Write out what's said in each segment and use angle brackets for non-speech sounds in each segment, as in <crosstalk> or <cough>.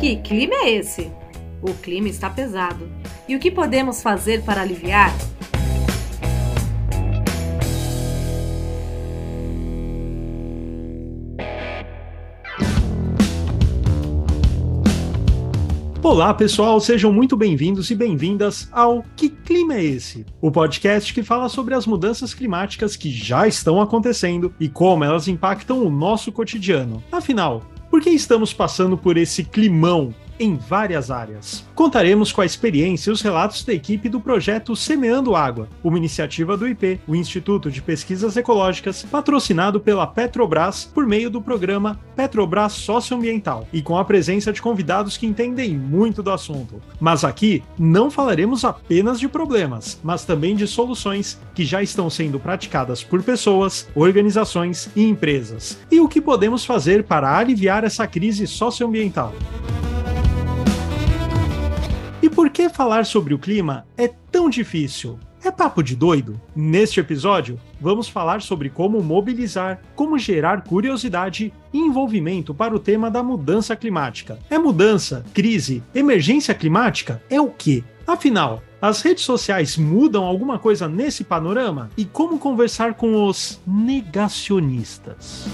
Que clima é esse? O clima está pesado. E o que podemos fazer para aliviar? Olá, pessoal, sejam muito bem-vindos e bem-vindas ao Que Clima é Esse? O podcast que fala sobre as mudanças climáticas que já estão acontecendo e como elas impactam o nosso cotidiano. Afinal, por que estamos passando por esse climão em várias áreas. Contaremos com a experiência e os relatos da equipe do projeto Semeando Água, uma iniciativa do IP, o Instituto de Pesquisas Ecológicas, patrocinado pela Petrobras por meio do programa Petrobras Socioambiental, e com a presença de convidados que entendem muito do assunto. Mas aqui não falaremos apenas de problemas, mas também de soluções que já estão sendo praticadas por pessoas, organizações e empresas. E o que podemos fazer para aliviar essa crise socioambiental. Por que falar sobre o clima é tão difícil? É papo de doido? Neste episódio, vamos falar sobre como mobilizar, como gerar curiosidade e envolvimento para o tema da mudança climática. É mudança, crise, emergência climática? É o quê? Afinal, as redes sociais mudam alguma coisa nesse panorama? E como conversar com os negacionistas?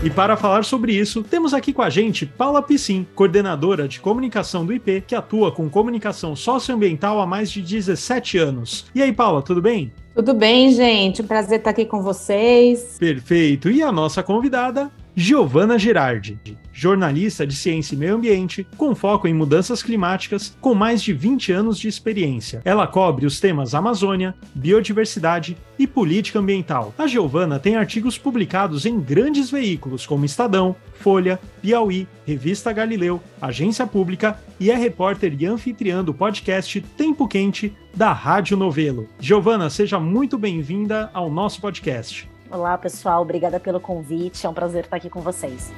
E para falar sobre isso, temos aqui com a gente Paula Piscin, coordenadora de comunicação do IP, que atua com comunicação socioambiental há mais de 17 anos. E aí, Paula, tudo bem? Tudo bem, gente. Prazer estar aqui com vocês. Perfeito. E a nossa convidada, Giovana Girardi, jornalista de ciência e meio ambiente, com foco em mudanças climáticas, com mais de 20 anos de experiência. Ela cobre os temas Amazônia, biodiversidade e política ambiental. A Giovana tem artigos publicados em grandes veículos como Estadão, Folha, Piauí, Revista Galileu, Agência Pública e é repórter e anfitriã do podcast Tempo Quente da Rádio Novelo. Giovana, seja muito bem-vinda ao nosso podcast. Olá, pessoal. Obrigada pelo convite. É um prazer estar aqui com vocês.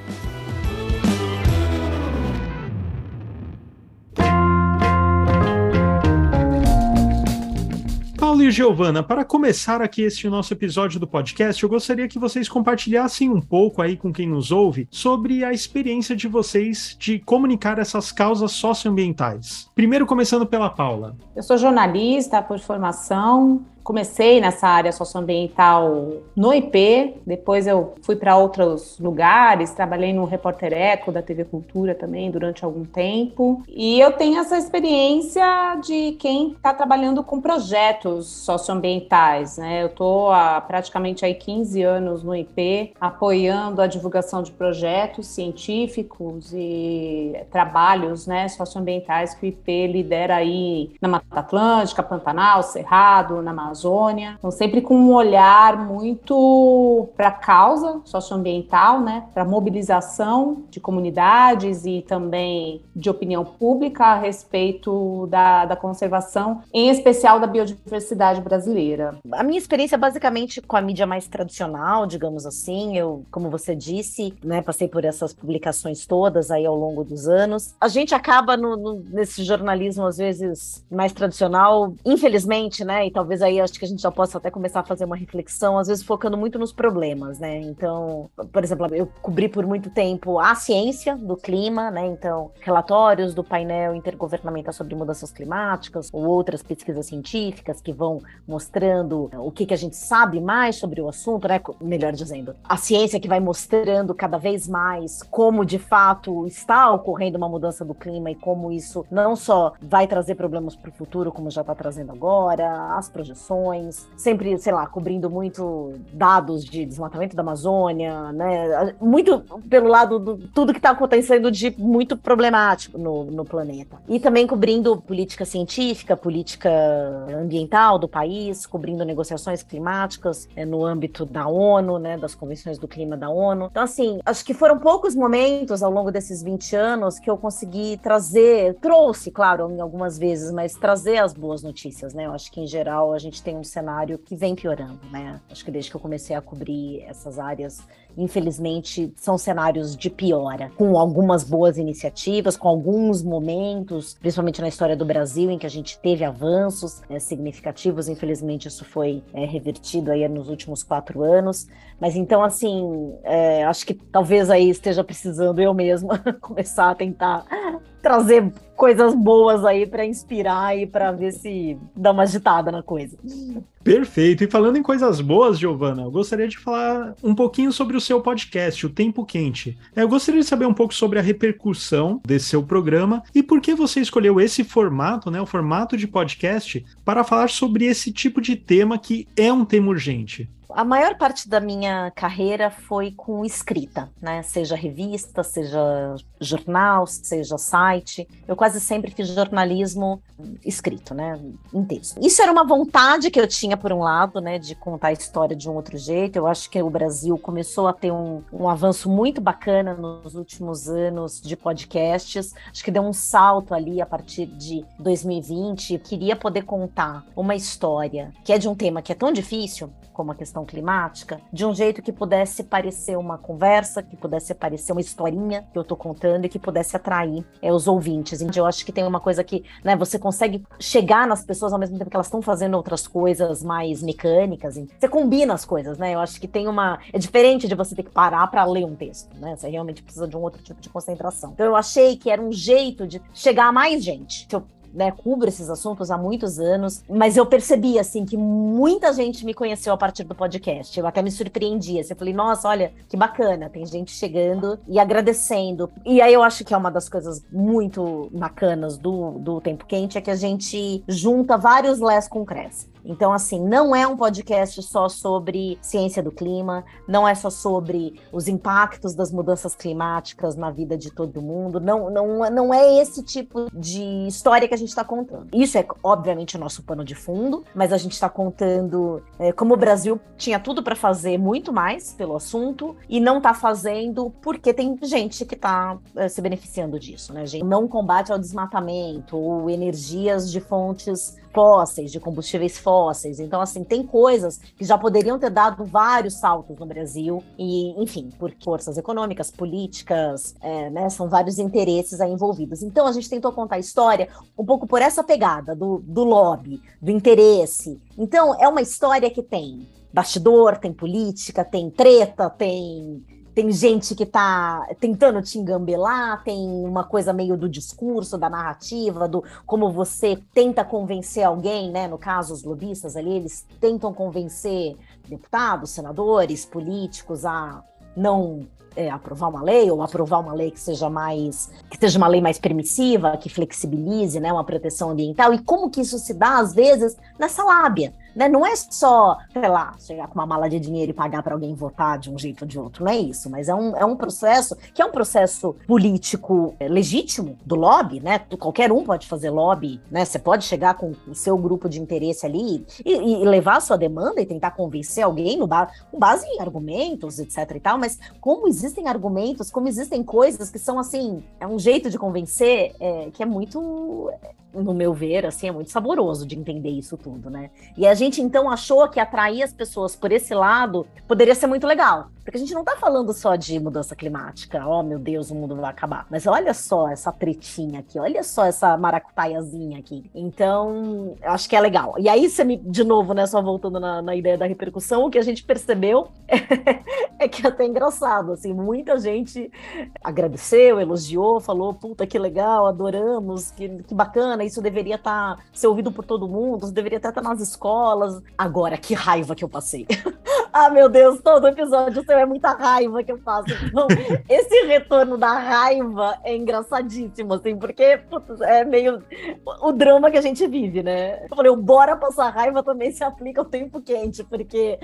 Paulo e Giovana, para começar aqui este nosso episódio do podcast, eu gostaria que vocês compartilhassem um pouco aí com quem nos ouve sobre a experiência de vocês de comunicar essas causas socioambientais. Primeiro, começando pela Paula. Eu sou jornalista por formação, comecei nessa área socioambiental no IP, depois eu fui para outros lugares, trabalhei no Repórter Eco da TV Cultura também durante algum tempo. E eu tenho essa experiência de quem está trabalhando com projetos socioambientais, né? Eu estou há praticamente aí 15 anos no IP, apoiando a divulgação de projetos científicos e trabalhos, né, socioambientais que o IP lidera aí na Mata Atlântica, Pantanal, Cerrado, na Amazônia. Então, sempre com um olhar muito para a causa socioambiental, né? Para mobilização de comunidades e também de opinião pública a respeito da, da conservação, em especial da biodiversidade brasileira. A minha experiência basicamente com a mídia mais tradicional, digamos assim, eu, como você disse, né, passei por essas publicações todas aí ao longo dos anos. A gente acaba no, no, nesse jornalismo às vezes mais tradicional, infelizmente, né, e talvez aí acho que a gente já possa até começar a fazer uma reflexão, às vezes focando muito nos problemas, né? Então, por exemplo, eu cobri por muito tempo a ciência do clima, né? Então, relatórios do painel intergovernamental sobre mudanças climáticas ou outras pesquisas científicas que vão mostrando o que, que a gente sabe mais sobre o assunto, né? Melhor dizendo, a ciência que vai mostrando cada vez mais como de fato está ocorrendo uma mudança do clima e como isso não só vai trazer problemas para o futuro, como já está trazendo agora, as projeções sempre, sei lá, cobrindo muito dados de desmatamento da Amazônia, né? Muito pelo lado do tudo que está acontecendo de muito problemático no, no planeta. E também cobrindo política científica, política ambiental do país, cobrindo negociações climáticas é, no âmbito da ONU, né? Das convenções do clima da ONU. Então, assim, acho que foram poucos momentos ao longo desses 20 anos que eu consegui trazer, trouxe, claro, algumas vezes, mas trazer as boas notícias, né? Eu acho que em geral a gente gente tem um cenário que vem piorando, né? Acho que desde que eu comecei a cobrir essas áreas, infelizmente, são cenários de piora, com algumas boas iniciativas, com alguns momentos, principalmente na história do Brasil, em que a gente teve avanços né, significativos. Infelizmente, isso foi é, revertido aí nos últimos quatro anos. Mas então, assim, é, acho que talvez aí esteja precisando eu mesma <laughs> começar a tentar trazer coisas boas aí para inspirar e para ver se dá uma agitada na coisa. Perfeito. E falando em coisas boas, Giovana, eu gostaria de falar um pouquinho sobre o seu podcast, O Tempo Quente. Eu gostaria de saber um pouco sobre a repercussão desse seu programa e por que você escolheu esse formato, né, o formato de podcast, para falar sobre esse tipo de tema que é um tema urgente a maior parte da minha carreira foi com escrita, né? Seja revista, seja jornal, seja site. Eu quase sempre fiz jornalismo escrito, né? Em texto. Isso era uma vontade que eu tinha, por um lado, né? De contar a história de um outro jeito. Eu acho que o Brasil começou a ter um, um avanço muito bacana nos últimos anos de podcasts. Acho que deu um salto ali a partir de 2020. Eu queria poder contar uma história que é de um tema que é tão difícil como a questão climática, de um jeito que pudesse parecer uma conversa, que pudesse parecer uma historinha que eu estou contando e que pudesse atrair é, os ouvintes. Então, eu acho que tem uma coisa que né, você consegue chegar nas pessoas ao mesmo tempo que elas estão fazendo outras coisas mais mecânicas. Você combina as coisas, né? Eu acho que tem uma. É diferente de você ter que parar para ler um texto, né? Você realmente precisa de um outro tipo de concentração. Então, eu achei que era um jeito de chegar a mais gente. Se eu né, cubro esses assuntos há muitos anos, mas eu percebi, assim, que muita gente me conheceu a partir do podcast. Eu até me surpreendi, assim, eu falei, nossa, olha, que bacana, tem gente chegando e agradecendo. E aí eu acho que é uma das coisas muito bacanas do, do Tempo Quente, é que a gente junta vários lés com Cresce. Então, assim, não é um podcast só sobre ciência do clima, não é só sobre os impactos das mudanças climáticas na vida de todo mundo, não, não, não é esse tipo de história que a gente está contando. Isso é, obviamente, o nosso pano de fundo, mas a gente está contando é, como o Brasil tinha tudo para fazer muito mais pelo assunto e não está fazendo porque tem gente que está é, se beneficiando disso, né, gente? Não combate ao desmatamento ou energias de fontes fósseis, de combustíveis fósseis. Então, assim, tem coisas que já poderiam ter dado vários saltos no Brasil, e, enfim, por forças econômicas, políticas, é, né, são vários interesses aí envolvidos. Então, a gente tentou contar a história um pouco por essa pegada do, do lobby, do interesse. Então, é uma história que tem bastidor, tem política, tem treta, tem tem gente que está tentando te engambelar, tem uma coisa meio do discurso, da narrativa, do como você tenta convencer alguém, né? No caso, os lobistas ali, eles tentam convencer deputados, senadores, políticos a não é, aprovar uma lei ou aprovar uma lei que seja mais que seja uma lei mais permissiva, que flexibilize, né, uma proteção ambiental e como que isso se dá às vezes nessa lábia, né? Não é só, sei lá, chegar com uma mala de dinheiro e pagar para alguém votar de um jeito ou de outro, não é isso, mas é um, é um processo que é um processo político é, legítimo do lobby, né? Qualquer um pode fazer lobby, né? Você pode chegar com o seu grupo de interesse ali e, e levar a sua demanda e tentar convencer alguém no ba com base em argumentos, etc e tal, mas como existem argumentos, como existem coisas que são assim, é um jeito de convencer é, que é muito no meu ver, assim, é muito saboroso de entender isso tudo, né? E a gente então achou que atrair as pessoas por esse lado poderia ser muito legal. Porque a gente não tá falando só de mudança climática, oh meu Deus, o mundo vai acabar. Mas olha só essa tretinha aqui, olha só essa maracutaiazinha aqui. Então, eu acho que é legal. E aí, você me, de novo, né, só voltando na, na ideia da repercussão, o que a gente percebeu é, <laughs> é que é até engraçado, assim, muita gente agradeceu, elogiou, falou, puta que legal, adoramos, que, que bacana, isso deveria estar tá, ser ouvido por todo mundo, isso deveria estar tá nas escolas. Agora, que raiva que eu passei. <laughs> ah, meu Deus, todo episódio seu é muita raiva que eu faço. Então, <laughs> esse retorno da raiva é engraçadíssimo, assim, porque putz, é meio o drama que a gente vive, né? Eu falei, o bora passar raiva também se aplica ao tempo quente, porque.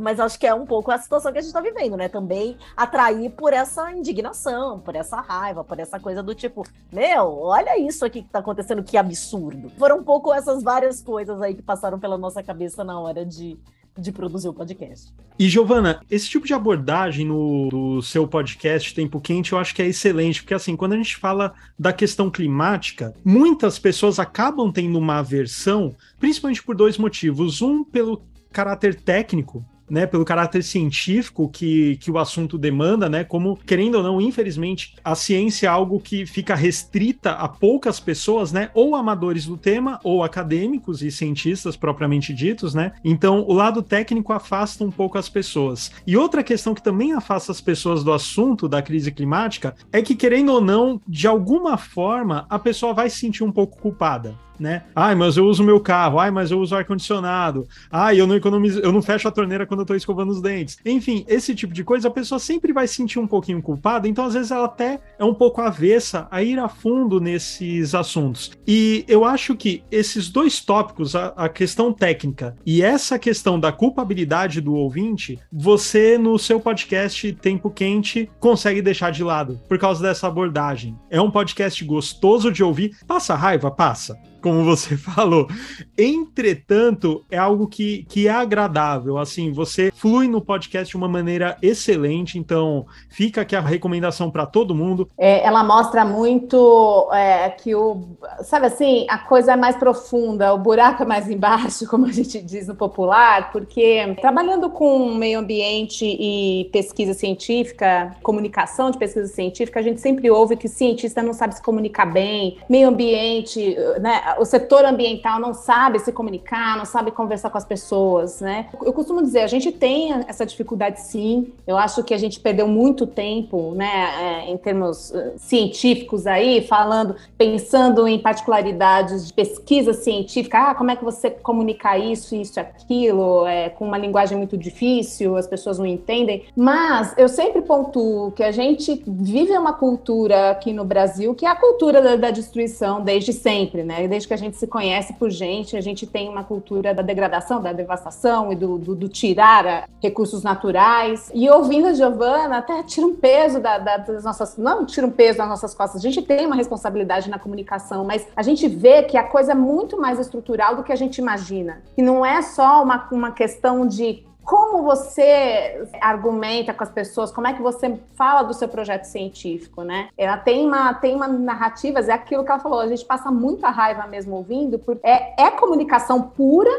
Mas acho que é um pouco a situação que a gente tá vivendo, né? Também atrair por essa indignação, por essa raiva, por essa coisa do tipo, meu, olha isso aqui que tá acontecendo, que absurdo. Foram um pouco essas várias coisas aí que passaram pela nossa cabeça na hora de de produzir o podcast. E Giovana, esse tipo de abordagem no, no seu podcast Tempo Quente eu acho que é excelente, porque assim, quando a gente fala da questão climática, muitas pessoas acabam tendo uma aversão, principalmente por dois motivos. Um, pelo caráter técnico né, pelo caráter científico que, que o assunto demanda, né, como, querendo ou não, infelizmente, a ciência é algo que fica restrita a poucas pessoas, né, ou amadores do tema, ou acadêmicos e cientistas propriamente ditos, né, então o lado técnico afasta um pouco as pessoas. E outra questão que também afasta as pessoas do assunto da crise climática é que, querendo ou não, de alguma forma, a pessoa vai se sentir um pouco culpada né? Ai, mas eu uso meu carro, ai, mas eu uso ar-condicionado, ai, eu não economizo, eu não fecho a torneira quando eu tô escovando os dentes. Enfim, esse tipo de coisa a pessoa sempre vai se sentir um pouquinho culpada, então às vezes ela até é um pouco avessa a ir a fundo nesses assuntos. E eu acho que esses dois tópicos, a, a questão técnica e essa questão da culpabilidade do ouvinte, você no seu podcast Tempo Quente consegue deixar de lado por causa dessa abordagem. É um podcast gostoso de ouvir, passa raiva, passa como você <laughs> falou. Entretanto, é algo que, que é agradável. Assim, você flui no podcast de uma maneira excelente. Então, fica aqui a recomendação para todo mundo. É, ela mostra muito é, que o. Sabe assim, a coisa é mais profunda, o buraco é mais embaixo, <laughs> como a gente diz no popular, porque trabalhando com meio ambiente e pesquisa científica, comunicação de pesquisa científica, a gente sempre ouve que cientista não sabe se comunicar bem, meio ambiente, né? O setor ambiental não sabe se comunicar, não sabe conversar com as pessoas, né? Eu costumo dizer, a gente tem essa dificuldade sim. Eu acho que a gente perdeu muito tempo, né, é, em termos eh, científicos aí, falando, pensando em particularidades de pesquisa científica. Ah, como é que você comunica isso, isso, aquilo, é, com uma linguagem muito difícil, as pessoas não entendem. Mas eu sempre pontuo que a gente vive uma cultura aqui no Brasil que é a cultura da, da destruição desde sempre, né? Desde desde que a gente se conhece por gente, a gente tem uma cultura da degradação, da devastação e do, do, do tirar recursos naturais. E ouvindo a Giovana, até tira um peso da, da, das nossas. Não tira um peso das nossas costas, a gente tem uma responsabilidade na comunicação, mas a gente vê que a coisa é muito mais estrutural do que a gente imagina. Que não é só uma, uma questão de como você argumenta com as pessoas? Como é que você fala do seu projeto científico, né? Ela tem uma, tem uma narrativas, é aquilo que ela falou, a gente passa muita raiva mesmo ouvindo, porque é, é comunicação pura,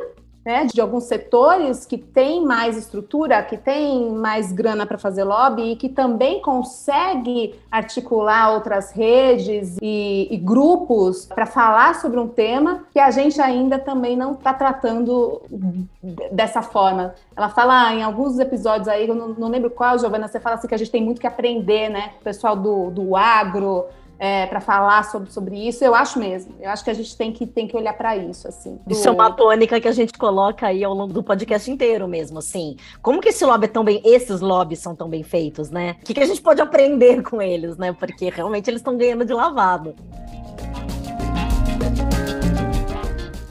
né, de alguns setores que têm mais estrutura, que têm mais grana para fazer lobby e que também consegue articular outras redes e, e grupos para falar sobre um tema que a gente ainda também não está tratando dessa forma. Ela fala em alguns episódios aí, eu não, não lembro qual, Giovana, você fala assim que a gente tem muito que aprender, né? O pessoal do, do agro, é, para falar sobre, sobre isso, eu acho mesmo. Eu acho que a gente tem que, tem que olhar para isso, assim. Do... Isso é uma tônica que a gente coloca aí ao longo do podcast inteiro mesmo, assim. Como que esse lobby é tão bem, esses lobbies são tão bem feitos, né? O que, que a gente pode aprender com eles, né? Porque realmente eles estão ganhando de lavado.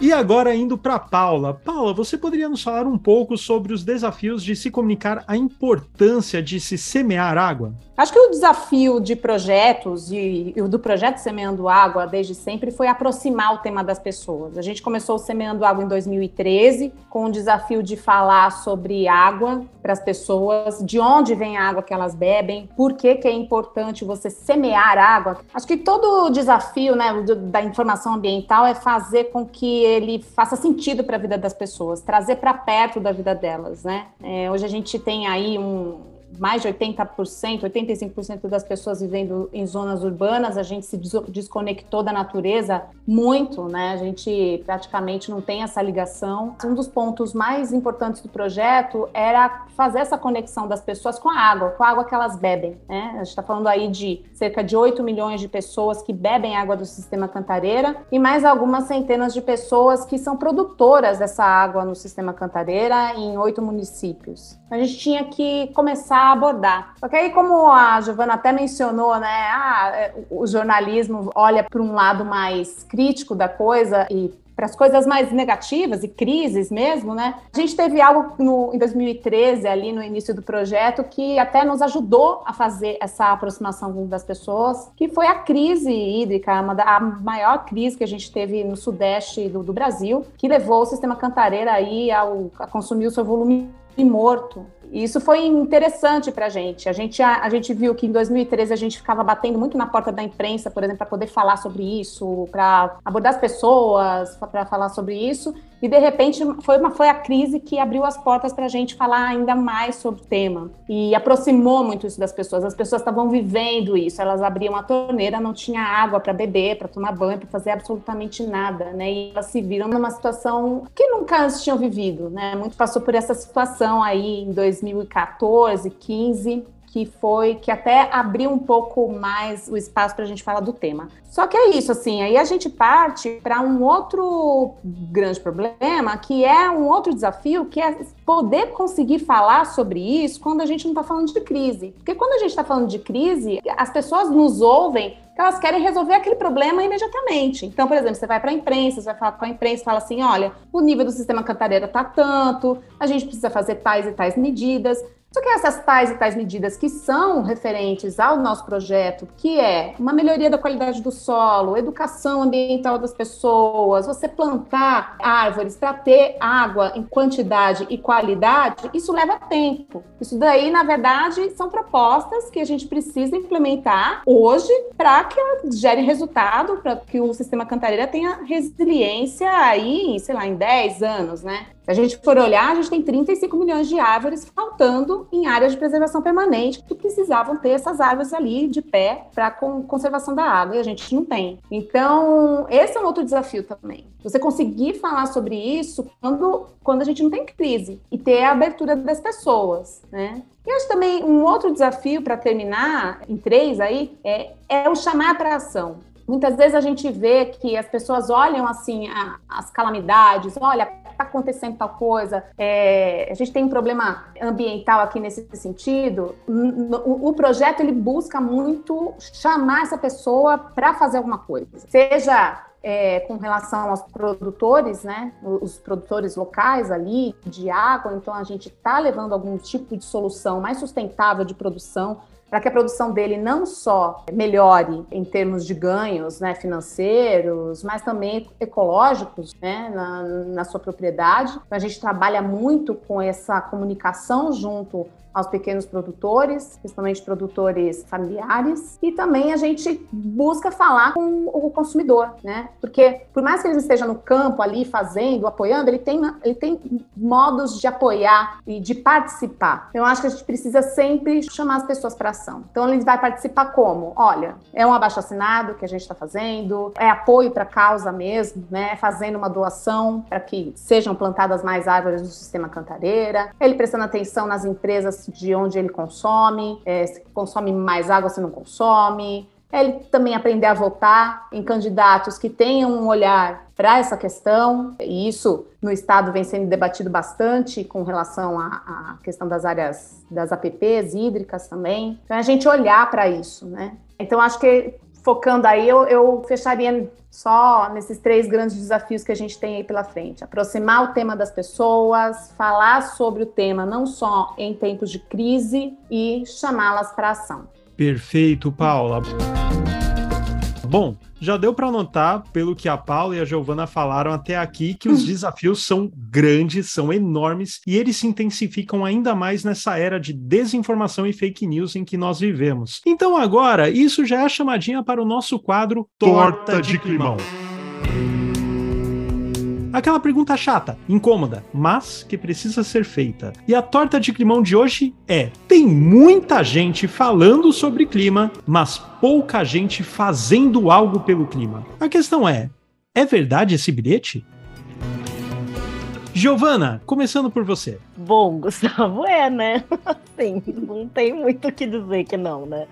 E agora indo para Paula. Paula, você poderia nos falar um pouco sobre os desafios de se comunicar a importância de se semear água? Acho que o desafio de projetos e, do projeto Semeando Água desde sempre foi aproximar o tema das pessoas. A gente começou o Semeando Água em 2013 com o desafio de falar sobre água para as pessoas, de onde vem a água que elas bebem, por que, que é importante você semear água. Acho que todo o desafio né, da informação ambiental é fazer com que ele faça sentido para a vida das pessoas, trazer para perto da vida delas. Né? É, hoje a gente tem aí um mais de 80%, 85% das pessoas vivendo em zonas urbanas, a gente se desconectou da natureza muito, né? A gente praticamente não tem essa ligação. Um dos pontos mais importantes do projeto era fazer essa conexão das pessoas com a água, com a água que elas bebem, né? A gente está falando aí de cerca de 8 milhões de pessoas que bebem água do sistema Cantareira e mais algumas centenas de pessoas que são produtoras dessa água no sistema Cantareira em oito municípios. A gente tinha que começar a abordar. Só que aí, como a Giovana até mencionou, né, ah, é, o jornalismo olha para um lado mais crítico da coisa e para as coisas mais negativas e crises mesmo, né? A gente teve algo no, em 2013, ali no início do projeto, que até nos ajudou a fazer essa aproximação das pessoas, que foi a crise hídrica, a maior crise que a gente teve no sudeste do, do Brasil, que levou o sistema Cantareira aí ao, a consumir o seu volume morto. E isso foi interessante para. A gente a, gente viu que em 2013 a gente ficava batendo muito na porta da imprensa, por exemplo, para poder falar sobre isso, para abordar as pessoas, para falar sobre isso. E de repente foi uma foi a crise que abriu as portas para a gente falar ainda mais sobre o tema e aproximou muito isso das pessoas. As pessoas estavam vivendo isso. Elas abriam a torneira, não tinha água para beber, para tomar banho, para fazer absolutamente nada, né? E elas se viram numa situação que nunca antes tinham vivido, né? Muito passou por essa situação aí em 2000 2014, 15, que foi que até abriu um pouco mais o espaço para a gente falar do tema. Só que é isso, assim, aí a gente parte para um outro grande problema, que é um outro desafio, que é poder conseguir falar sobre isso quando a gente não está falando de crise. Porque quando a gente está falando de crise, as pessoas nos ouvem que elas querem resolver aquele problema imediatamente. Então, por exemplo, você vai para a imprensa, você vai falar com a imprensa, fala assim, olha, o nível do sistema Cantareira está tanto, a gente precisa fazer tais e tais medidas. Só que essas tais e tais medidas que são referentes ao nosso projeto, que é uma melhoria da qualidade do solo, educação ambiental das pessoas, você plantar árvores para ter água em quantidade e qualidade, isso leva tempo. Isso daí, na verdade, são propostas que a gente precisa implementar hoje para que gere resultado, para que o sistema Cantareira tenha resiliência aí, sei lá, em 10 anos, né? Se a gente for olhar, a gente tem 35 milhões de árvores faltando em áreas de preservação permanente que precisavam ter essas árvores ali de pé para conservação da água e a gente não tem. Então, esse é um outro desafio também. Você conseguir falar sobre isso quando, quando a gente não tem crise e ter a abertura das pessoas, né? E acho também um outro desafio para terminar, em três aí, é, é o chamar para ação. Muitas vezes a gente vê que as pessoas olham assim a, as calamidades, olha, está acontecendo tal coisa, é, a gente tem um problema ambiental aqui nesse sentido. O, o projeto ele busca muito chamar essa pessoa para fazer alguma coisa, seja é, com relação aos produtores, né, os produtores locais ali de água, então a gente está levando algum tipo de solução mais sustentável de produção para que a produção dele não só melhore em termos de ganhos né, financeiros, mas também ecológicos né, na, na sua propriedade. Então, a gente trabalha muito com essa comunicação junto aos pequenos produtores, principalmente produtores familiares, e também a gente busca falar com o consumidor, né? Porque por mais que ele esteja no campo ali fazendo, apoiando, ele tem, ele tem modos de apoiar e de participar. Eu acho que a gente precisa sempre chamar as pessoas para ação. Então ele vai participar como? Olha, é um abaixo assinado que a gente está fazendo, é apoio para a causa mesmo, né? Fazendo uma doação para que sejam plantadas mais árvores no sistema Cantareira, ele prestando atenção nas empresas de onde ele consome, é, se consome mais água, se não consome. Ele também aprender a votar em candidatos que tenham um olhar para essa questão, e isso no Estado vem sendo debatido bastante com relação à, à questão das áreas das APPs hídricas também. Então, a gente olhar para isso, né? Então, acho que focando aí, eu, eu fecharia só nesses três grandes desafios que a gente tem aí pela frente. Aproximar o tema das pessoas, falar sobre o tema não só em tempos de crise e chamá-las para ação. Perfeito, Paula. Bom, já deu para notar, pelo que a Paula e a Giovana falaram até aqui, que os <laughs> desafios são grandes, são enormes e eles se intensificam ainda mais nessa era de desinformação e fake news em que nós vivemos. Então, agora, isso já é a chamadinha para o nosso quadro Torta de Climão. Aquela pergunta chata, incômoda, mas que precisa ser feita. E a torta de climão de hoje é: tem muita gente falando sobre clima, mas pouca gente fazendo algo pelo clima. A questão é: é verdade esse bilhete? Giovana, começando por você. Bom, <laughs> Gustavo, é, né? <laughs> Sim, não tem muito o que dizer que não, né?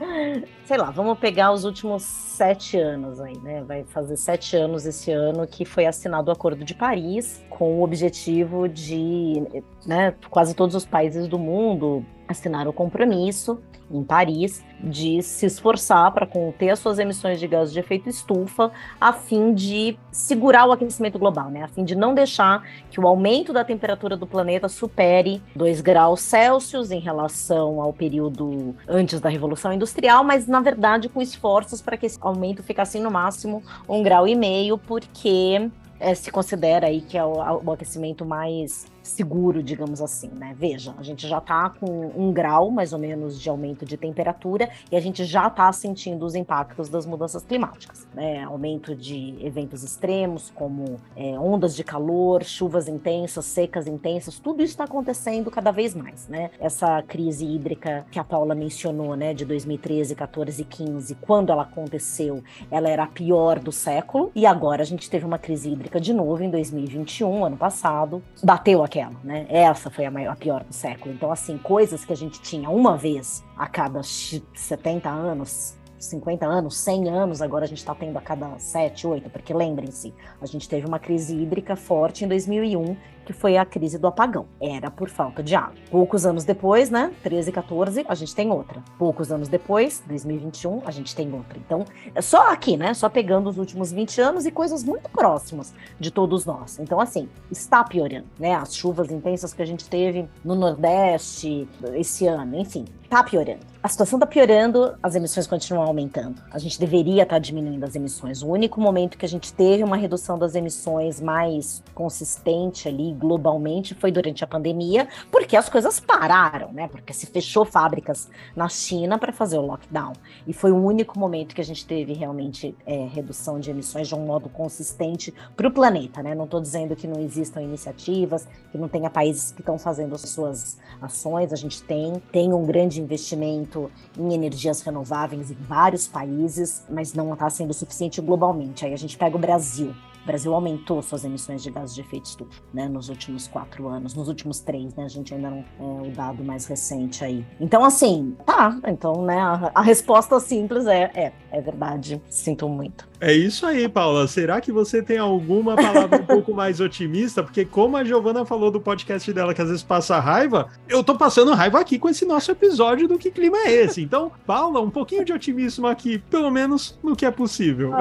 Sei lá, vamos pegar os últimos sete anos aí, né? Vai fazer sete anos esse ano que foi assinado o Acordo de Paris, com o objetivo de, né, quase todos os países do mundo assinaram o compromisso em Paris de se esforçar para conter as suas emissões de gases de efeito estufa, a fim de segurar o aquecimento global, né? A fim de não deixar que o aumento da temperatura do planeta supere 2 graus Celsius em relação ao período antes da Revolução Industrial, mas na verdade com esforços para que esse aumento ficasse no máximo um grau e meio, porque é, se considera aí que é o, o aquecimento mais seguro, digamos assim, né? Veja, a gente já está com um grau mais ou menos de aumento de temperatura e a gente já está sentindo os impactos das mudanças climáticas, né? Aumento de eventos extremos, como é, ondas de calor, chuvas intensas, secas intensas, tudo isso está acontecendo cada vez mais, né? Essa crise hídrica que a Paula mencionou, né, de 2013, 14 e 15, quando ela aconteceu, ela era a pior do século e agora a gente teve uma crise hídrica de novo em 2021, ano passado, bateu aquela aquela, né? Essa foi a, maior, a pior do século. Então, assim, coisas que a gente tinha uma vez a cada 70 anos, 50 anos, 100 anos, agora a gente está tendo a cada 7, 8, porque lembrem-se, a gente teve uma crise hídrica forte em 2001 que foi a crise do apagão. Era por falta de água. Poucos anos depois, né, 13 e 14, a gente tem outra. Poucos anos depois, 2021, a gente tem outra. Então, é só aqui, né, só pegando os últimos 20 anos e coisas muito próximas de todos nós. Então, assim, está piorando, né? As chuvas intensas que a gente teve no Nordeste esse ano, enfim, está piorando. A situação está piorando, as emissões continuam aumentando. A gente deveria estar tá diminuindo as emissões. O único momento que a gente teve uma redução das emissões mais consistente ali globalmente foi durante a pandemia, porque as coisas pararam, né? Porque se fechou fábricas na China para fazer o lockdown. E foi o único momento que a gente teve realmente é, redução de emissões de um modo consistente para o planeta, né? Não estou dizendo que não existam iniciativas, que não tenha países que estão fazendo as suas ações. A gente tem, tem um grande investimento em energias renováveis em vários países, mas não está sendo suficiente globalmente. Aí a gente pega o Brasil. O Brasil aumentou suas emissões de gases de efeito estufa, né, nos últimos quatro anos, nos últimos três, né, a gente ainda não é o dado mais recente aí. Então, assim, tá, então, né, a, a resposta simples é, é, é verdade, sinto muito. É isso aí, Paula. Será que você tem alguma palavra um pouco mais otimista? Porque como a Giovana falou do podcast dela que às vezes passa raiva, eu tô passando raiva aqui com esse nosso episódio do Que Clima é Esse? Então, Paula, um pouquinho de otimismo aqui, pelo menos no que é possível.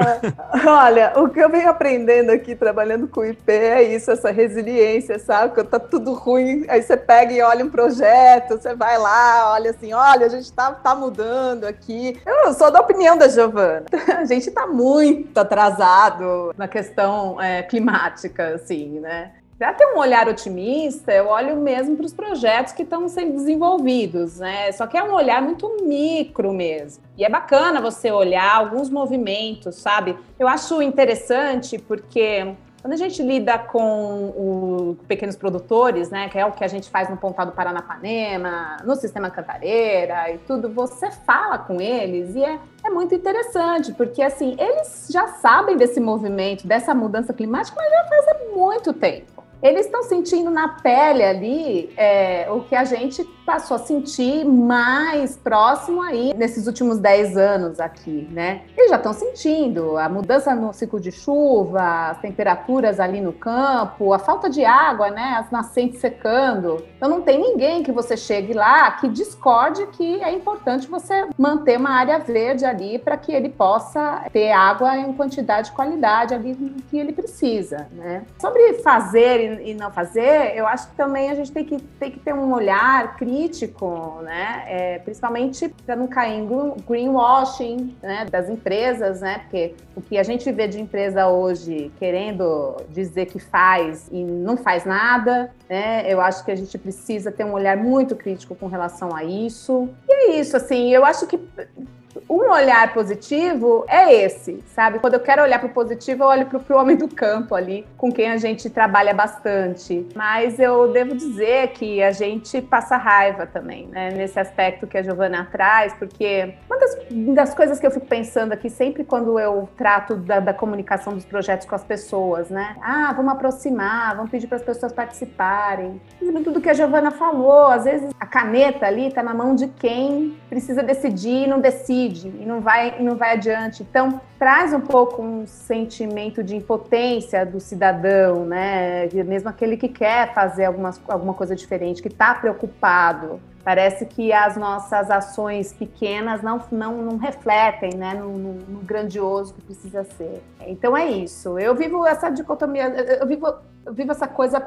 olha, o que eu venho aprendendo aqui trabalhando com IP é isso, essa resiliência, sabe? Quando tá tudo ruim, aí você pega e olha um projeto, você vai lá, olha assim, olha, a gente tá, tá mudando aqui. Eu sou da opinião da Giovana. <laughs> A gente tá muito muito atrasado na questão é, climática, assim, né? Para ter um olhar otimista, eu olho mesmo para os projetos que estão sendo desenvolvidos, né? Só que é um olhar muito micro mesmo. E é bacana você olhar alguns movimentos, sabe? Eu acho interessante porque quando a gente lida com os pequenos produtores, né, que é o que a gente faz no Pontado Paranapanema, no Sistema Cantareira e tudo, você fala com eles e é, é muito interessante, porque assim, eles já sabem desse movimento, dessa mudança climática, mas já faz muito tempo eles estão sentindo na pele ali é, o que a gente passou a sentir mais próximo aí nesses últimos 10 anos aqui, né? Eles já estão sentindo a mudança no ciclo de chuva, as temperaturas ali no campo, a falta de água, né? As nascentes secando. Então não tem ninguém que você chegue lá que discorde que é importante você manter uma área verde ali para que ele possa ter água em quantidade e qualidade ali que ele precisa, né? Sobre fazer e não fazer, eu acho que também a gente tem que, tem que ter um olhar crítico, né? É, principalmente para não cair em greenwashing né? das empresas, né? Porque o que a gente vê de empresa hoje querendo dizer que faz e não faz nada, né? Eu acho que a gente precisa ter um olhar muito crítico com relação a isso. E é isso, assim, eu acho que um olhar positivo é esse, sabe? Quando eu quero olhar para o positivo, eu olho para o homem do campo ali, com quem a gente trabalha bastante. Mas eu devo dizer que a gente passa raiva também, né? Nesse aspecto que a Giovana traz, porque uma das, das coisas que eu fico pensando aqui sempre quando eu trato da, da comunicação dos projetos com as pessoas, né? Ah, vamos aproximar, vamos pedir para as pessoas participarem. Tudo que a Giovana falou, às vezes a caneta ali está na mão de quem precisa decidir e não decide decide e não vai, não vai adiante. Então, traz um pouco um sentimento de impotência do cidadão, né? Mesmo aquele que quer fazer algumas, alguma coisa diferente, que está preocupado, Parece que as nossas ações pequenas não, não, não refletem né, no, no, no, grandioso que precisa ser. Então é isso. Eu vivo essa dicotomia, eu vivo, eu vivo essa coisa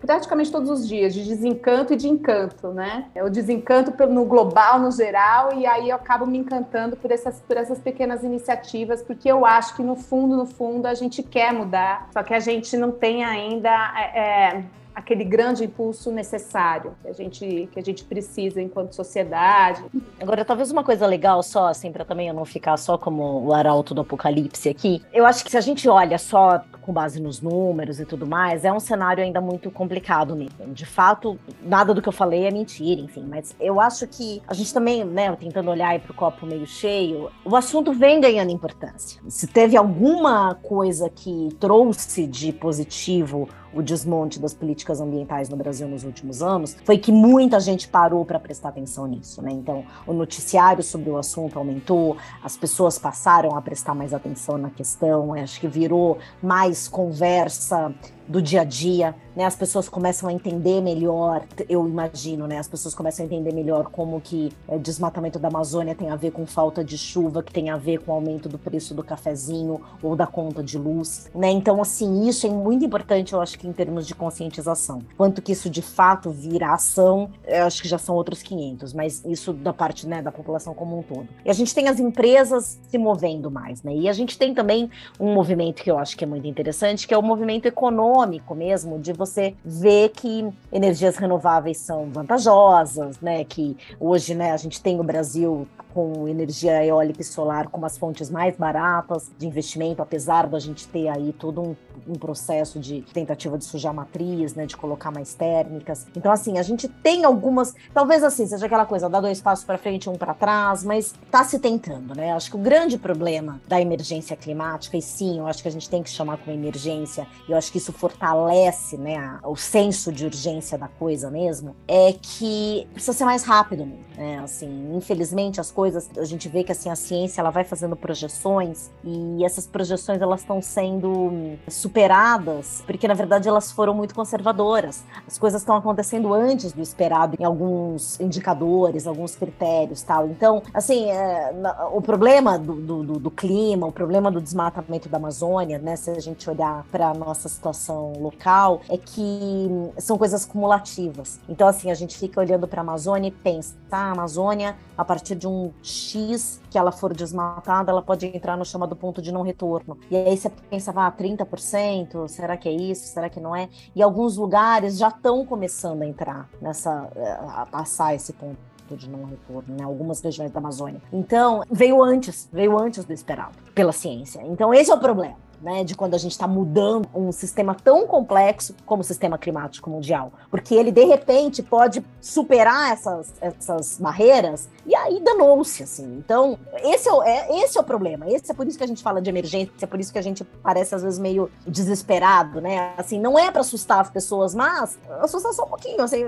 praticamente todos os dias, de desencanto e de encanto, né? O desencanto no global, no geral, e aí eu acabo me encantando por essas, por essas pequenas iniciativas, porque eu acho que no fundo, no fundo, a gente quer mudar, só que a gente não tem ainda. É, é aquele grande impulso necessário que a gente que a gente precisa enquanto sociedade. Agora, talvez uma coisa legal só assim para também eu não ficar só como o arauto do apocalipse aqui. Eu acho que se a gente olha só com base nos números e tudo mais, é um cenário ainda muito complicado mesmo. De fato, nada do que eu falei é mentira, enfim, mas eu acho que a gente também, né, tentando olhar para o copo meio cheio, o assunto vem ganhando importância. Se teve alguma coisa que trouxe de positivo o desmonte das políticas ambientais no Brasil nos últimos anos, foi que muita gente parou para prestar atenção nisso, né? Então, o noticiário sobre o assunto aumentou, as pessoas passaram a prestar mais atenção na questão, acho que virou mais conversa do dia a dia, né? As pessoas começam a entender melhor, eu imagino, né? As pessoas começam a entender melhor como que é, desmatamento da Amazônia tem a ver com falta de chuva, que tem a ver com o aumento do preço do cafezinho ou da conta de luz, né? Então, assim, isso é muito importante, eu acho que em termos de conscientização. Quanto que isso de fato vira ação, eu acho que já são outros 500, mas isso da parte, né, da população como um todo. E a gente tem as empresas se movendo mais, né? E a gente tem também um movimento que eu acho que é muito interessante, que é o movimento econômico econômico mesmo, de você ver que energias renováveis são vantajosas, né? Que hoje, né, a gente tem o Brasil com energia eólica e solar como as fontes mais baratas de investimento, apesar da gente ter aí todo um, um, processo de tentativa de sujar matriz, né, de colocar mais térmicas. Então, assim, a gente tem algumas, talvez assim, seja aquela coisa, dá dois passos para frente, um para trás, mas tá se tentando, né? Acho que o grande problema da emergência climática, e sim, eu acho que a gente tem que chamar como emergência, e eu acho que isso fortalece, né, a, o senso de urgência da coisa mesmo, é que precisa ser mais rápido, né? Assim, infelizmente as coisas coisas, a gente vê que assim a ciência ela vai fazendo projeções e essas projeções elas estão sendo superadas porque na verdade elas foram muito conservadoras. As coisas estão acontecendo antes do esperado em alguns indicadores, alguns critérios, tal. Então, assim, é, o problema do, do, do, clima, o problema do desmatamento da Amazônia, né, se a gente olhar para nossa situação local, é que são coisas cumulativas. Então, assim, a gente fica olhando para a Amazônia e pensa, tá, a Amazônia a partir de um X que ela for desmatada, ela pode entrar no chamado ponto de não retorno. E aí você pensa, ah, 30%, será que é isso? Será que não é? E alguns lugares já estão começando a entrar nessa, eh, a passar esse ponto de não retorno, né? Algumas regiões da Amazônia. Então, veio antes, veio antes do esperado pela ciência. Então, esse é o problema né, de quando a gente está mudando um sistema tão complexo como o sistema climático mundial, porque ele de repente pode superar essas, essas barreiras e aí danou-se assim. Então esse é, o, é, esse é o problema. Esse é por isso que a gente fala de emergência, é por isso que a gente parece às vezes meio desesperado, né? Assim, não é para assustar as pessoas, mas assustar só um pouquinho, assim,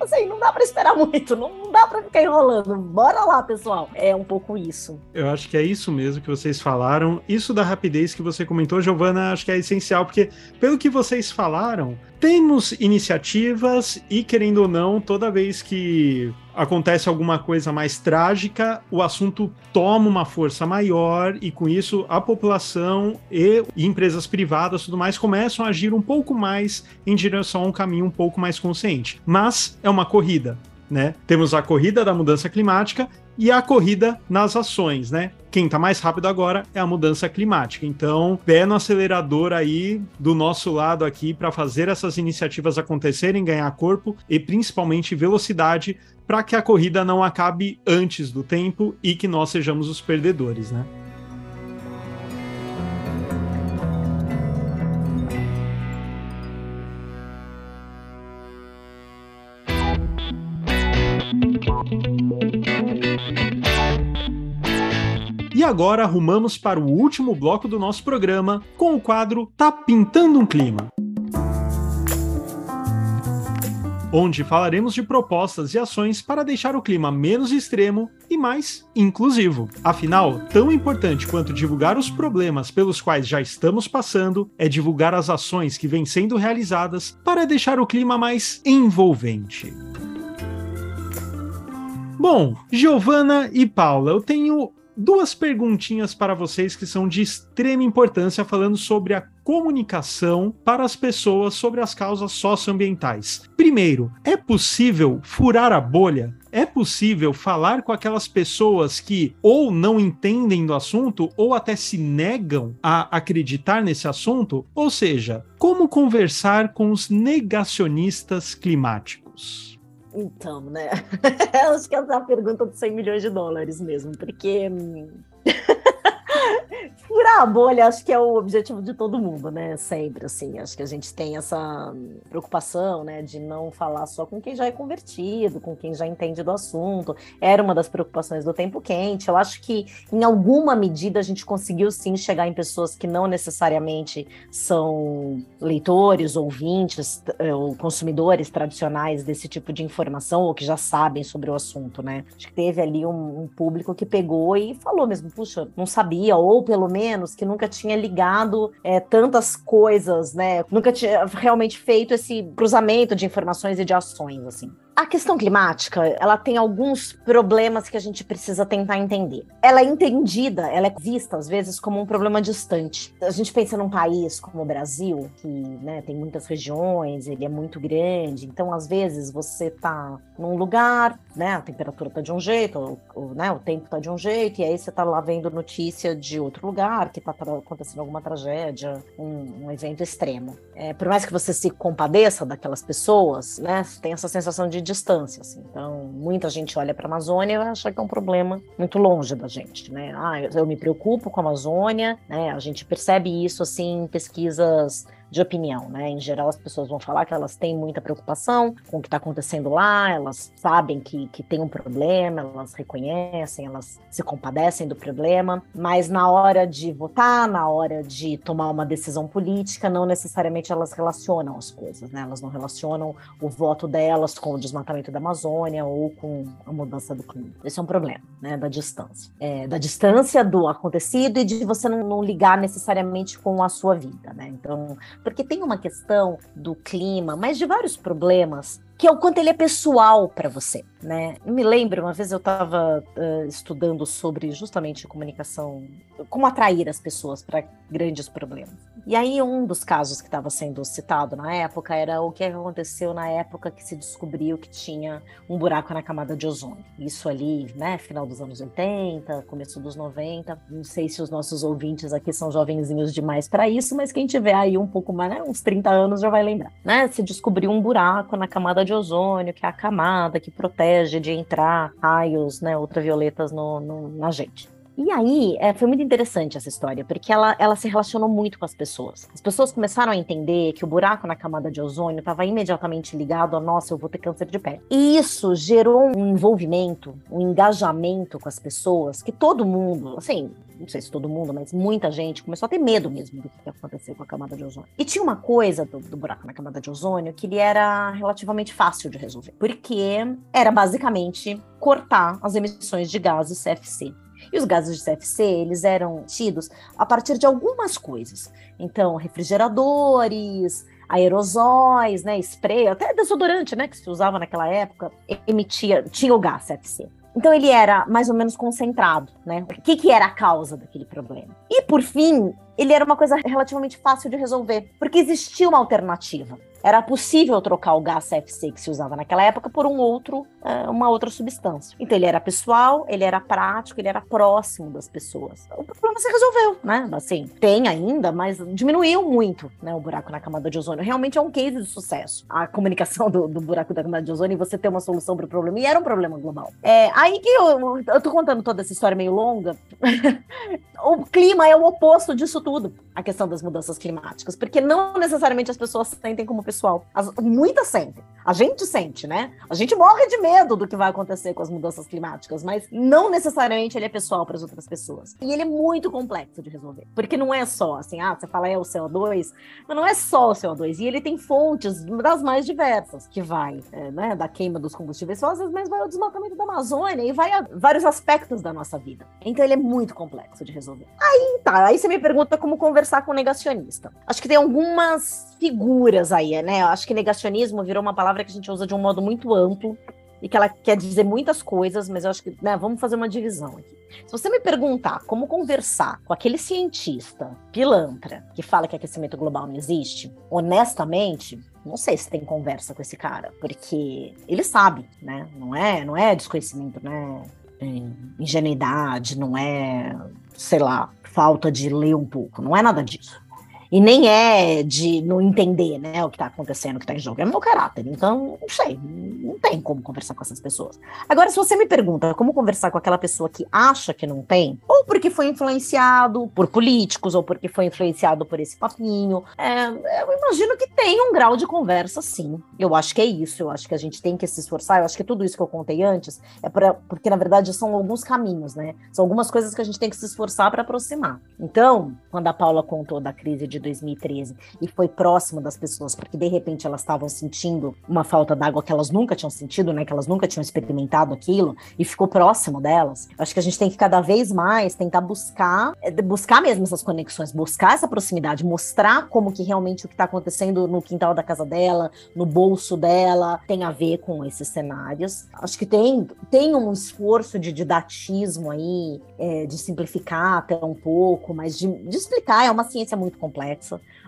assim não dá para esperar muito, não, dá para ficar enrolando. Bora lá, pessoal. É um pouco isso. Eu acho que é isso mesmo que vocês falaram. Isso da rapidez que você comentou, Giovana, acho que é essencial, porque pelo que vocês falaram, temos iniciativas e, querendo ou não, toda vez que acontece alguma coisa mais trágica, o assunto toma uma força maior e com isso a população e empresas privadas tudo mais começam a agir um pouco mais em direção a um caminho um pouco mais consciente. Mas é uma corrida, né? Temos a corrida da mudança climática e a corrida nas ações, né? Quem está mais rápido agora é a mudança climática. Então, pé no acelerador aí do nosso lado aqui para fazer essas iniciativas acontecerem, ganhar corpo e principalmente velocidade para que a corrida não acabe antes do tempo e que nós sejamos os perdedores, né? E agora arrumamos para o último bloco do nosso programa com o quadro Tá Pintando um Clima. Onde falaremos de propostas e ações para deixar o clima menos extremo e mais inclusivo. Afinal, tão importante quanto divulgar os problemas pelos quais já estamos passando é divulgar as ações que vêm sendo realizadas para deixar o clima mais envolvente. Bom, Giovana e Paula, eu tenho duas perguntinhas para vocês que são de extrema importância falando sobre a comunicação para as pessoas sobre as causas socioambientais. Primeiro, é possível furar a bolha? É possível falar com aquelas pessoas que ou não entendem do assunto ou até se negam a acreditar nesse assunto? Ou seja, como conversar com os negacionistas climáticos? Então, né? <laughs> Acho que essa é a pergunta dos 100 milhões de dólares mesmo, porque hum, <laughs> furar a bolha, acho que é o objetivo de todo mundo, né? Sempre, assim. Acho que a gente tem essa preocupação, né, de não falar só com quem já é convertido, com quem já entende do assunto. Era uma das preocupações do tempo quente. Eu acho que, em alguma medida, a gente conseguiu sim chegar em pessoas que não necessariamente são leitores, ouvintes eh, ou consumidores tradicionais desse tipo de informação ou que já sabem sobre o assunto, né? Acho que teve ali um, um público que pegou e falou mesmo, puxa, não sabia, ou pelo menos que nunca tinha ligado é, tantas coisas, né? Nunca tinha realmente feito esse cruzamento de informações e de ações, assim. A questão climática, ela tem alguns problemas que a gente precisa tentar entender. Ela é entendida, ela é vista às vezes como um problema distante. A gente pensa num país como o Brasil, que né, tem muitas regiões, ele é muito grande, então às vezes você tá num lugar, né, a temperatura tá de um jeito, o, né, o tempo tá de um jeito, e aí você tá lá vendo notícia de outro lugar que tá acontecendo alguma tragédia, um, um evento extremo. É, por mais que você se compadeça daquelas pessoas, né, tem essa sensação de distância. Assim. Então, muita gente olha para a Amazônia e acha que é um problema muito longe da gente. Né? Ah, eu me preocupo com a Amazônia, né? a gente percebe isso assim, em pesquisas de opinião, né? Em geral, as pessoas vão falar que elas têm muita preocupação com o que está acontecendo lá, elas sabem que, que tem um problema, elas reconhecem, elas se compadecem do problema, mas na hora de votar, na hora de tomar uma decisão política, não necessariamente elas relacionam as coisas, né? Elas não relacionam o voto delas com o desmatamento da Amazônia ou com a mudança do clima. Esse é um problema, né? Da distância. É, da distância do acontecido e de você não, não ligar necessariamente com a sua vida, né? Então, porque tem uma questão do clima, mas de vários problemas que é o quanto ele é pessoal para você, né? Eu me lembro, uma vez eu estava uh, estudando sobre justamente comunicação, como atrair as pessoas para grandes problemas. E aí um dos casos que estava sendo citado na época era o que aconteceu na época que se descobriu que tinha um buraco na camada de ozônio. Isso ali, né, final dos anos 80, começo dos 90. Não sei se os nossos ouvintes aqui são jovenzinhos demais para isso, mas quem tiver aí um pouco mais, né, uns 30 anos já vai lembrar, né? Se descobriu um buraco na camada de de ozônio, que é a camada que protege de entrar raios né, ultravioletas no, no, na gente. E aí, é, foi muito interessante essa história, porque ela, ela se relacionou muito com as pessoas. As pessoas começaram a entender que o buraco na camada de ozônio estava imediatamente ligado a, nossa, eu vou ter câncer de pele. E isso gerou um envolvimento, um engajamento com as pessoas, que todo mundo, assim, não sei se todo mundo, mas muita gente começou a ter medo mesmo do que ia acontecer com a camada de ozônio. E tinha uma coisa do, do buraco na camada de ozônio que ele era relativamente fácil de resolver, porque era basicamente cortar as emissões de gases CFC e os gases de CFC, eles eram tidos a partir de algumas coisas. Então, refrigeradores, aerosóis, né, spray, até desodorante, né, que se usava naquela época, emitia, tinha o gás CFC. Então ele era mais ou menos concentrado, né? O que, que era a causa daquele problema? E por fim, ele era uma coisa relativamente fácil de resolver, porque existia uma alternativa era possível trocar o gás CFC que se usava naquela época por um outro, eh, uma outra substância. Então ele era pessoal, ele era prático, ele era próximo das pessoas. O problema se resolveu, né? Assim, tem ainda, mas diminuiu muito, né, o buraco na camada de ozônio. Realmente é um case de sucesso. A comunicação do, do buraco da camada de ozônio e você ter uma solução para o problema. E era um problema global. É, aí que eu, eu tô contando toda essa história meio longa. <laughs> o clima é o oposto disso tudo, a questão das mudanças climáticas, porque não necessariamente as pessoas sentem como pessoal. As, muitas sentem. A gente sente, né? A gente morre de medo do que vai acontecer com as mudanças climáticas, mas não necessariamente ele é pessoal para as outras pessoas. E ele é muito complexo de resolver, porque não é só assim, ah, você fala é o CO2, mas não é só o CO2. E ele tem fontes das mais diversas, que vai, é, né, da queima dos combustíveis fósseis, mas vai ao desmatamento da Amazônia e vai a vários aspectos da nossa vida. Então ele é muito complexo de resolver. Aí tá, aí você me pergunta como conversar com um negacionista. Acho que tem algumas figuras aí, né? Acho que negacionismo virou uma palavra que a gente usa de um modo muito amplo e que ela quer dizer muitas coisas, mas eu acho que, né, vamos fazer uma divisão aqui. Se você me perguntar como conversar com aquele cientista pilantra que fala que aquecimento global não existe, honestamente, não sei se tem conversa com esse cara, porque ele sabe, né? Não é, não é desconhecimento, né? É ingenuidade, não é, sei lá, falta de ler um pouco, não é nada disso. E nem é de não entender, né, o que está acontecendo, o que está em jogo. É meu caráter. Então, não sei, não tem como conversar com essas pessoas. Agora, se você me pergunta como conversar com aquela pessoa que acha que não tem, ou porque foi influenciado por políticos, ou porque foi influenciado por esse papinho, é, eu imagino que tem um grau de conversa, sim. Eu acho que é isso. Eu acho que a gente tem que se esforçar. Eu acho que tudo isso que eu contei antes é pra, porque, na verdade, são alguns caminhos, né? São algumas coisas que a gente tem que se esforçar para aproximar. Então, quando a Paula contou da crise de 2013 e foi próximo das pessoas, porque de repente elas estavam sentindo uma falta d'água que elas nunca tinham sentido, né? Que elas nunca tinham experimentado aquilo e ficou próximo delas. Acho que a gente tem que cada vez mais tentar buscar, é, buscar mesmo essas conexões, buscar essa proximidade, mostrar como que realmente o que está acontecendo no quintal da casa dela, no bolso dela, tem a ver com esses cenários. Acho que tem, tem um esforço de didatismo aí, é, de simplificar até um pouco, mas de, de explicar. É uma ciência muito complexa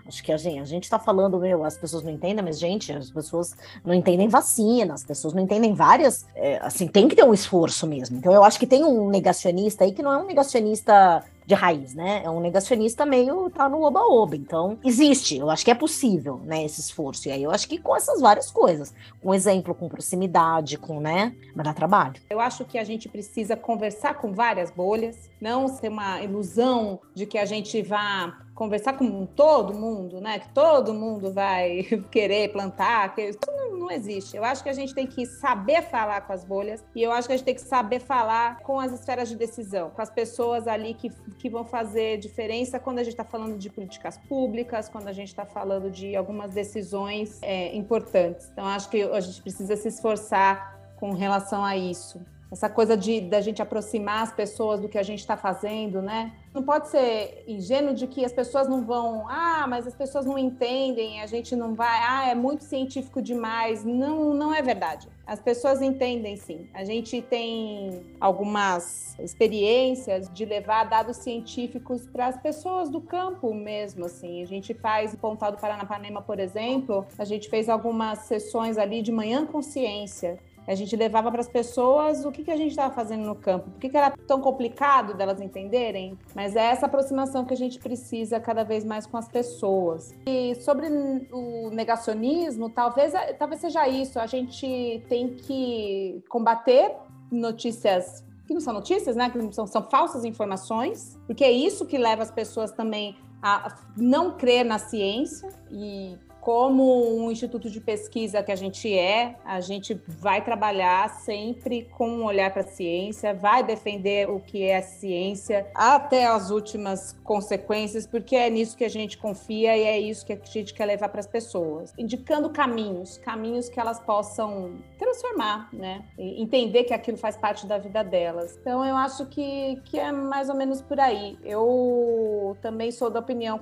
Acho que a gente, a gente tá falando, meu, as pessoas não entendem, mas, gente, as pessoas não entendem vacina, as pessoas não entendem várias. É, assim, tem que ter um esforço mesmo. Então, eu acho que tem um negacionista aí que não é um negacionista de raiz, né? É um negacionista meio tá no oba-oba. Então, existe, eu acho que é possível, né, esse esforço. E aí eu acho que com essas várias coisas, com exemplo, com proximidade, com, né, mas dá trabalho. Eu acho que a gente precisa conversar com várias bolhas, não ser uma ilusão de que a gente vá conversar com todo mundo, né? Que todo mundo vai <laughs> querer plantar, que isso não, não, existe. Eu acho que a gente tem que saber falar com as bolhas e eu acho que a gente tem que saber falar com as esferas de decisão, com as pessoas ali que, que vão fazer diferença quando a gente está falando de políticas públicas, quando a gente está falando de algumas decisões é, importantes. Então, acho que a gente precisa se esforçar com relação a isso essa coisa de da gente aproximar as pessoas do que a gente está fazendo, né? Não pode ser ingênuo de que as pessoas não vão, ah, mas as pessoas não entendem, a gente não vai, ah, é muito científico demais. Não, não é verdade. As pessoas entendem sim. A gente tem algumas experiências de levar dados científicos para as pessoas do campo mesmo, assim. A gente faz, em Pontal do Paranapanema, por exemplo, a gente fez algumas sessões ali de manhã consciência a gente levava para as pessoas o que, que a gente estava fazendo no campo, por que, que era tão complicado delas entenderem, mas é essa aproximação que a gente precisa cada vez mais com as pessoas. E sobre o negacionismo, talvez, talvez seja isso, a gente tem que combater notícias que não são notícias, né? Que são, são falsas informações, porque é isso que leva as pessoas também a não crer na ciência e como um instituto de pesquisa que a gente é, a gente vai trabalhar sempre com um olhar para a ciência, vai defender o que é a ciência até as últimas consequências, porque é nisso que a gente confia e é isso que a gente quer levar para as pessoas, indicando caminhos, caminhos que elas possam transformar, né? E entender que aquilo faz parte da vida delas. Então eu acho que, que é mais ou menos por aí. Eu também sou da opinião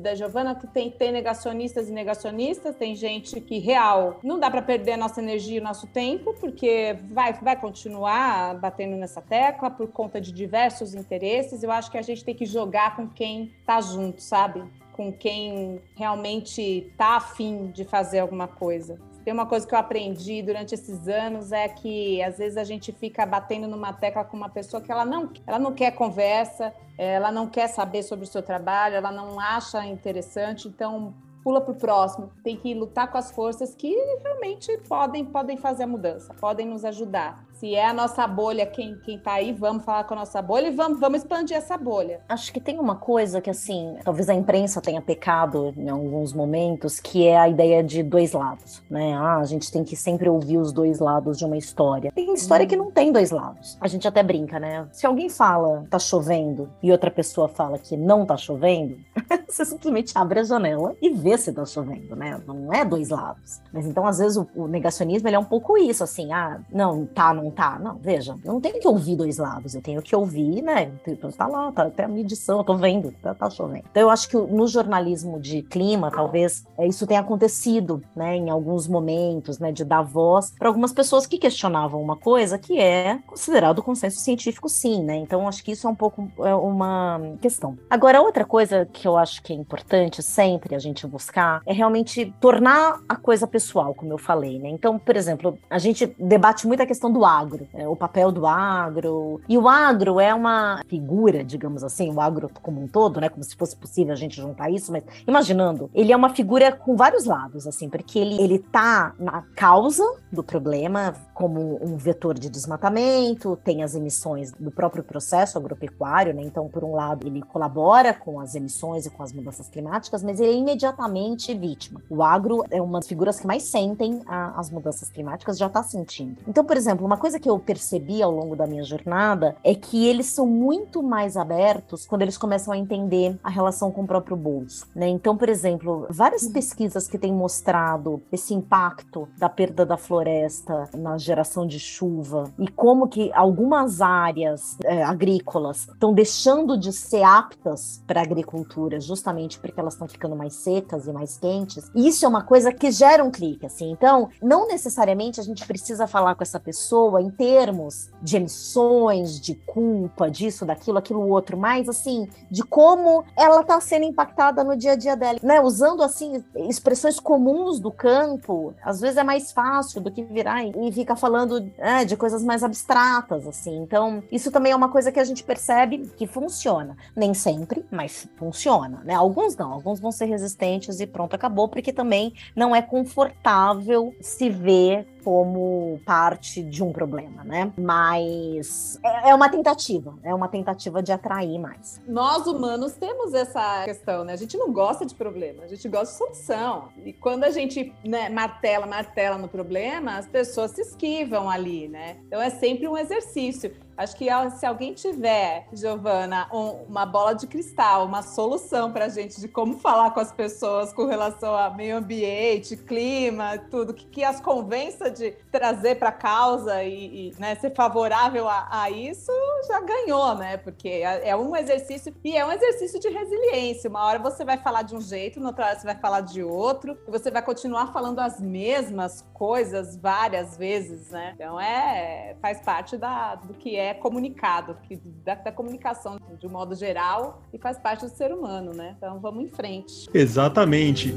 da Giovana que tem, tem negacionistas e negacionistas negacionistas, tem gente que real não dá para perder a nossa energia e o nosso tempo, porque vai, vai continuar batendo nessa tecla por conta de diversos interesses. Eu acho que a gente tem que jogar com quem tá junto, sabe? Com quem realmente tá afim de fazer alguma coisa. Tem uma coisa que eu aprendi durante esses anos é que às vezes a gente fica batendo numa tecla com uma pessoa que ela não, ela não quer conversa, ela não quer saber sobre o seu trabalho, ela não acha interessante. Então, pula para o próximo. Tem que lutar com as forças que realmente podem, podem fazer a mudança, podem nos ajudar. Se é a nossa bolha, quem, quem tá aí, vamos falar com a nossa bolha e vamos, vamos expandir essa bolha. Acho que tem uma coisa que, assim, talvez a imprensa tenha pecado em alguns momentos, que é a ideia de dois lados, né? Ah, a gente tem que sempre ouvir os dois lados de uma história. Tem história hum. que não tem dois lados. A gente até brinca, né? Se alguém fala tá chovendo e outra pessoa fala que não tá chovendo, <laughs> você simplesmente abre a janela e vê se tá chovendo, né? Não é dois lados. Mas então, às vezes, o, o negacionismo ele é um pouco isso, assim, ah, não, tá, não tá. Não, veja, eu não tenho que ouvir dois lados, eu tenho que ouvir, né? Tipo, tá lá, tá até a medição, eu tô vendo, tá, tá chovendo. Então, eu acho que no jornalismo de clima, talvez, é, isso tenha acontecido, né, em alguns momentos, né, de dar voz para algumas pessoas que questionavam uma coisa que é considerado consenso científico, sim, né? Então, acho que isso é um pouco é uma questão. Agora, outra coisa que eu acho que é importante sempre a gente buscar é realmente tornar a coisa pessoal, como eu falei, né? Então, por exemplo, a gente debate muito a questão do agro, né? o papel do agro. E o agro é uma figura, digamos assim, o agro como um todo, né? Como se fosse possível a gente juntar isso, mas imaginando, ele é uma figura com vários lados, assim, porque ele, ele tá na causa do problema, como um vetor de desmatamento, tem as emissões do próprio processo agropecuário, né? Então, por um lado, ele colabora com as emissões e com as mudanças climáticas, mas ele é imediatamente vítima. O agro é uma das figuras que mais sentem a, as mudanças climáticas, já está sentindo. Então, por exemplo, uma coisa que eu percebi ao longo da minha jornada é que eles são muito mais abertos quando eles começam a entender a relação com o próprio bolso, né? Então, por exemplo, várias uhum. pesquisas que têm mostrado esse impacto da perda da floresta na geração de chuva e como que algumas áreas é, agrícolas estão deixando de ser aptas para a agricultura, justamente porque elas estão ficando mais secas e mais quentes. E isso é uma coisa que gera um clique, assim. Então, não necessariamente a gente precisa falar com essa pessoa em termos de emissões, de culpa, disso, daquilo, aquilo outro, mas assim, de como ela está sendo impactada no dia a dia dela, né? Usando assim expressões comuns do campo, às vezes é mais fácil do que virar e ficar falando é, de coisas mais abstratas, assim. Então, isso também é uma coisa que a gente percebe que funciona. Nem sempre, mas funciona, né? Alguns não, alguns vão ser resistentes e pronto, acabou, porque também não é confortável se ver como parte de um problema, né? Mas é, é uma tentativa, é uma tentativa de atrair mais. Nós humanos temos essa questão, né? A gente não gosta de problema, a gente gosta de solução. E quando a gente né, martela, martela no problema, as pessoas se esquivam ali, né? Então é sempre um exercício. Acho que se alguém tiver, Giovana, um, uma bola de cristal, uma solução para a gente de como falar com as pessoas com relação a meio ambiente, clima, tudo, que, que as convença de trazer para a causa e, e né, ser favorável a, a, isso, já ganhou, né? Porque é, é, um exercício e é um exercício de resiliência. Uma hora você vai falar de um jeito, na outra hora você vai falar de outro, e você vai continuar falando as mesmas coisas várias vezes, né? Então é faz parte da, do que é é comunicado, que da, da, comunicação de um modo geral e faz parte do ser humano, né? Então vamos em frente. Exatamente.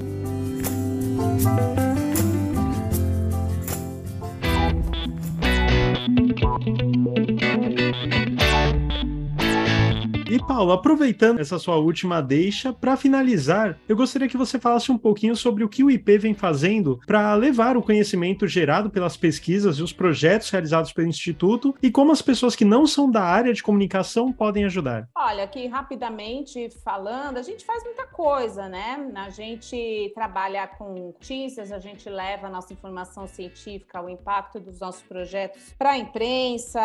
E Paulo, aproveitando essa sua última deixa, para finalizar, eu gostaria que você falasse um pouquinho sobre o que o IP vem fazendo para levar o conhecimento gerado pelas pesquisas e os projetos realizados pelo Instituto e como as pessoas que não são da área de comunicação podem ajudar. Olha, aqui rapidamente falando, a gente faz muita coisa, né? A gente trabalha com notícias, a gente leva a nossa informação científica, o impacto dos nossos projetos para a imprensa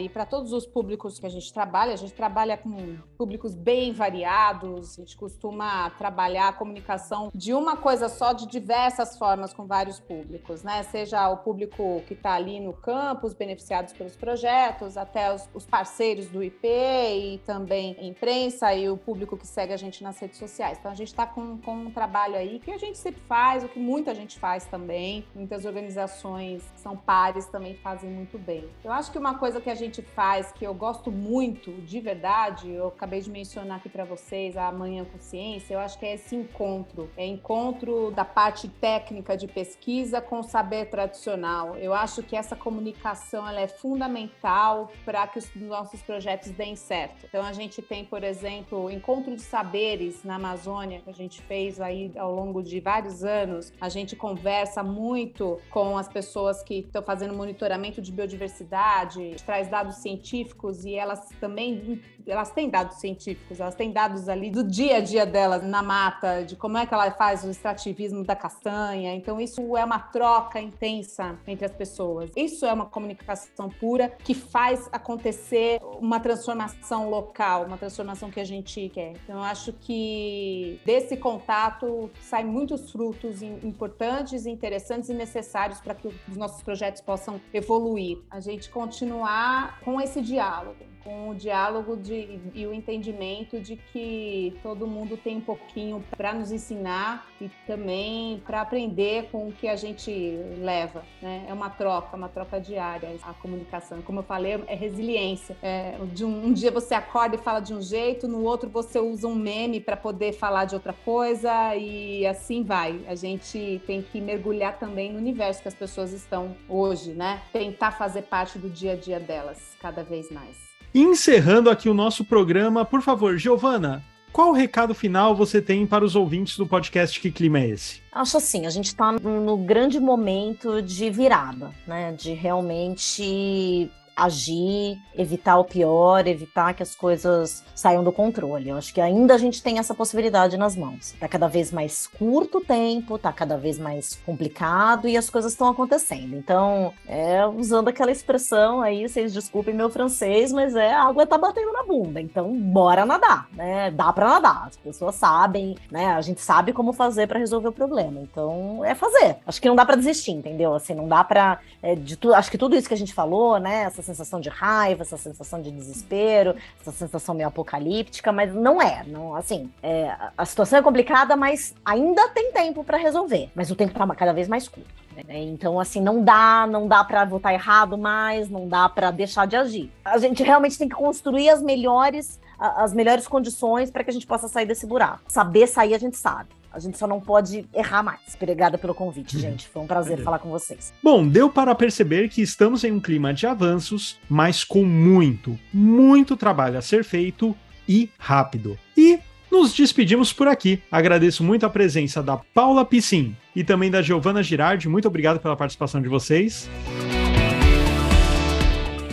e para todos os públicos que a gente trabalha. A gente trabalha com públicos bem variados. A gente costuma trabalhar a comunicação de uma coisa só, de diversas formas, com vários públicos, né? Seja o público que está ali no campo, os beneficiados pelos projetos, até os, os parceiros do IP e também imprensa e o público que segue a gente nas redes sociais. Então a gente está com, com um trabalho aí que a gente sempre faz, o que muita gente faz também. Muitas organizações são pares também fazem muito bem. Eu acho que uma coisa que a gente faz que eu gosto muito, de verdade, eu acabei de mencionar aqui para vocês, a Manhã com Ciência, eu acho que é esse encontro. É encontro da parte técnica de pesquisa com o saber tradicional. Eu acho que essa comunicação ela é fundamental para que os nossos projetos deem certo. Então, a gente tem, por exemplo, o Encontro de Saberes na Amazônia, que a gente fez aí ao longo de vários anos. A gente conversa muito com as pessoas que estão fazendo monitoramento de biodiversidade, traz dados científicos e elas também elas têm têm dados científicos, elas têm dados ali do dia a dia delas na mata, de como é que ela faz o extrativismo da castanha. Então, isso é uma troca intensa entre as pessoas. Isso é uma comunicação pura que faz acontecer uma transformação local, uma transformação que a gente quer. Então, eu acho que desse contato saem muitos frutos importantes, interessantes e necessários para que os nossos projetos possam evoluir. A gente continuar com esse diálogo, com o diálogo de, e o entendimento de que todo mundo tem um pouquinho para nos ensinar e também para aprender com o que a gente leva. Né? É uma troca, uma troca diária. A comunicação, como eu falei, é resiliência. É, de um, um dia você acorda e fala de um jeito, no outro você usa um meme para poder falar de outra coisa e assim vai. A gente tem que mergulhar também no universo que as pessoas estão hoje, né? Tentar fazer parte do dia a dia delas cada vez mais. Encerrando aqui o nosso programa, por favor, Giovana, qual recado final você tem para os ouvintes do podcast Que Clima é Esse? Acho assim, a gente está no grande momento de virada, né? De realmente agir, evitar o pior, evitar que as coisas saiam do controle. Eu acho que ainda a gente tem essa possibilidade nas mãos. Tá cada vez mais curto o tempo, tá cada vez mais complicado e as coisas estão acontecendo. Então, é, usando aquela expressão aí, vocês desculpem meu francês, mas é a água tá batendo na bunda. Então, bora nadar, né? Dá para nadar. As pessoas sabem, né? A gente sabe como fazer para resolver o problema. Então, é fazer. Acho que não dá para desistir, entendeu? Assim, não dá para é, de acho que tudo isso que a gente falou, né? Essa sensação de raiva, essa sensação de desespero, essa sensação meio apocalíptica, mas não é, não, assim, é, a situação é complicada, mas ainda tem tempo para resolver, mas o tempo tá cada vez mais curto. Né? Então, assim, não dá, não dá para votar errado mais, não dá para deixar de agir. A gente realmente tem que construir as melhores, as melhores condições para que a gente possa sair desse buraco. Saber sair, a gente sabe. A gente só não pode errar mais. Obrigada pelo convite, <laughs> gente. Foi um prazer falar com vocês. Bom, deu para perceber que estamos em um clima de avanços, mas com muito, muito trabalho a ser feito e rápido. E nos despedimos por aqui. Agradeço muito a presença da Paula Piscin e também da Giovana Girardi. Muito obrigado pela participação de vocês.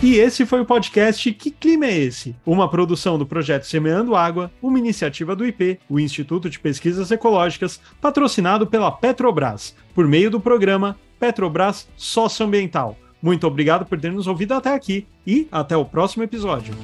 E esse foi o podcast Que Clima é Esse? Uma produção do projeto Semeando Água, uma iniciativa do IP, o Instituto de Pesquisas Ecológicas, patrocinado pela Petrobras, por meio do programa Petrobras Socioambiental. Muito obrigado por ter nos ouvido até aqui e até o próximo episódio.